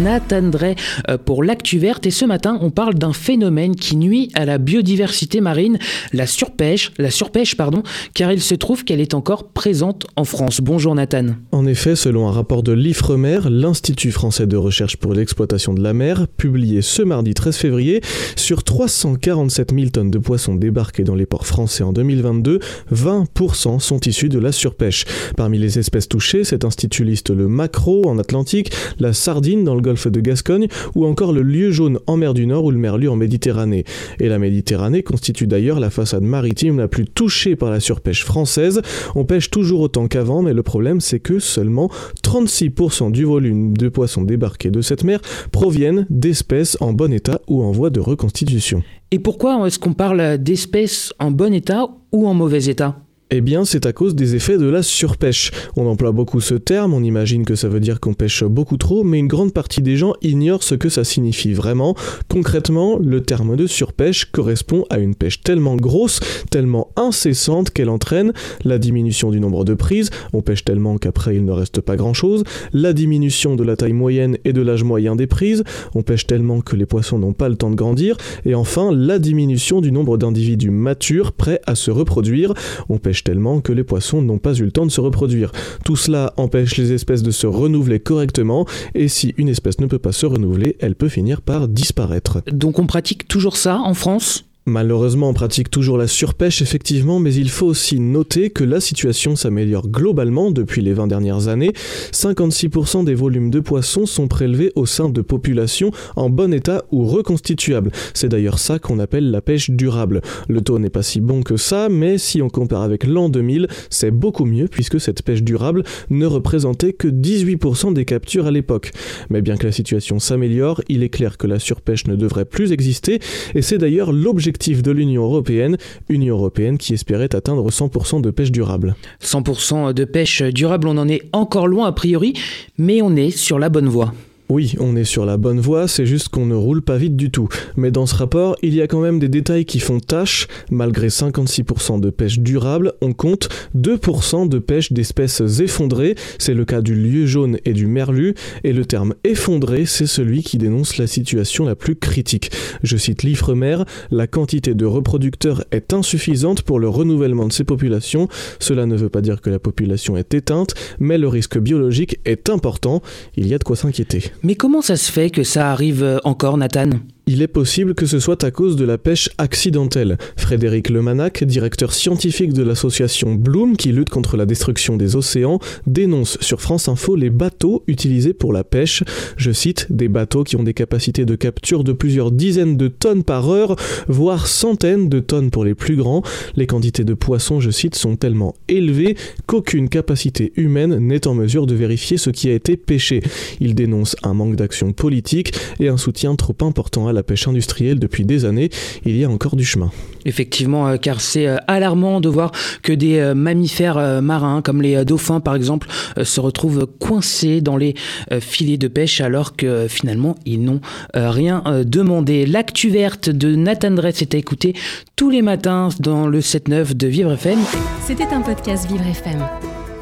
Nathan Drey euh, pour l'actu verte et ce matin on parle d'un phénomène qui nuit à la biodiversité marine, la surpêche, la surpêche pardon, car il se trouve qu'elle est encore présente en France. Bonjour Nathan. En effet, selon un rapport de l'IFREMER, l'Institut français de recherche pour l'exploitation de la mer, publié ce mardi 13 février, sur 347 000 tonnes de poissons débarqués dans les ports français en 2022, 20% sont issus de la surpêche. Parmi les espèces touchées, cet institut liste le maquereau en Atlantique, la sardine dans le golfe de Gascogne ou encore le lieu jaune en mer du Nord ou le merlu en Méditerranée. Et la Méditerranée constitue d'ailleurs la façade maritime la plus touchée par la surpêche française. On pêche toujours autant qu'avant, mais le problème c'est que seulement 36% du volume de poissons débarqués de cette mer proviennent d'espèces en bon état ou en voie de reconstitution. Et pourquoi est-ce qu'on parle d'espèces en bon état ou en mauvais état? Eh bien, c'est à cause des effets de la surpêche. On emploie beaucoup ce terme, on imagine que ça veut dire qu'on pêche beaucoup trop, mais une grande partie des gens ignorent ce que ça signifie. Vraiment. Concrètement, le terme de surpêche correspond à une pêche tellement grosse, tellement incessante qu'elle entraîne la diminution du nombre de prises, on pêche tellement qu'après il ne reste pas grand-chose, la diminution de la taille moyenne et de l'âge moyen des prises, on pêche tellement que les poissons n'ont pas le temps de grandir, et enfin la diminution du nombre d'individus matures prêts à se reproduire, on pêche tellement que les poissons n'ont pas eu le temps de se reproduire. Tout cela empêche les espèces de se renouveler correctement, et si une espèce ne peut pas se renouveler, elle peut finir par disparaître. Donc on pratique toujours ça en France? Malheureusement, on pratique toujours la surpêche, effectivement, mais il faut aussi noter que la situation s'améliore globalement depuis les 20 dernières années. 56% des volumes de poissons sont prélevés au sein de populations en bon état ou reconstituables. C'est d'ailleurs ça qu'on appelle la pêche durable. Le taux n'est pas si bon que ça, mais si on compare avec l'an 2000, c'est beaucoup mieux puisque cette pêche durable ne représentait que 18% des captures à l'époque. Mais bien que la situation s'améliore, il est clair que la surpêche ne devrait plus exister, et c'est d'ailleurs l'objectif de l'Union européenne, Union européenne qui espérait atteindre 100% de pêche durable. 100% de pêche durable, on en est encore loin a priori, mais on est sur la bonne voie. Oui, on est sur la bonne voie, c'est juste qu'on ne roule pas vite du tout. Mais dans ce rapport, il y a quand même des détails qui font tâche. Malgré 56% de pêche durable, on compte 2% de pêche d'espèces effondrées. C'est le cas du lieu jaune et du merlu. Et le terme effondré, c'est celui qui dénonce la situation la plus critique. Je cite l'Ifremer, la quantité de reproducteurs est insuffisante pour le renouvellement de ces populations. Cela ne veut pas dire que la population est éteinte, mais le risque biologique est important. Il y a de quoi s'inquiéter. Mais comment ça se fait que ça arrive euh, encore, Nathan? Il est possible que ce soit à cause de la pêche accidentelle. Frédéric Lemanac, directeur scientifique de l'association Bloom qui lutte contre la destruction des océans, dénonce sur France Info les bateaux utilisés pour la pêche. Je cite, des bateaux qui ont des capacités de capture de plusieurs dizaines de tonnes par heure, voire centaines de tonnes pour les plus grands. Les quantités de poissons, je cite, sont tellement élevées qu'aucune capacité humaine n'est en mesure de vérifier ce qui a été pêché. Il dénonce un manque d'action politique et un soutien trop important à la pêche industrielle depuis des années, il y a encore du chemin. Effectivement, euh, car c'est euh, alarmant de voir que des euh, mammifères marins, comme les dauphins par exemple, se retrouvent coincés dans les filets de pêche alors que finalement ils n'ont rien demandé. L'actu verte de Nathan Dress est à écouter tous les matins dans le 7-9 de Vivre FM. C'était un podcast Vivre FM.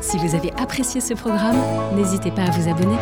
Si vous avez apprécié ce programme, n'hésitez pas à vous abonner.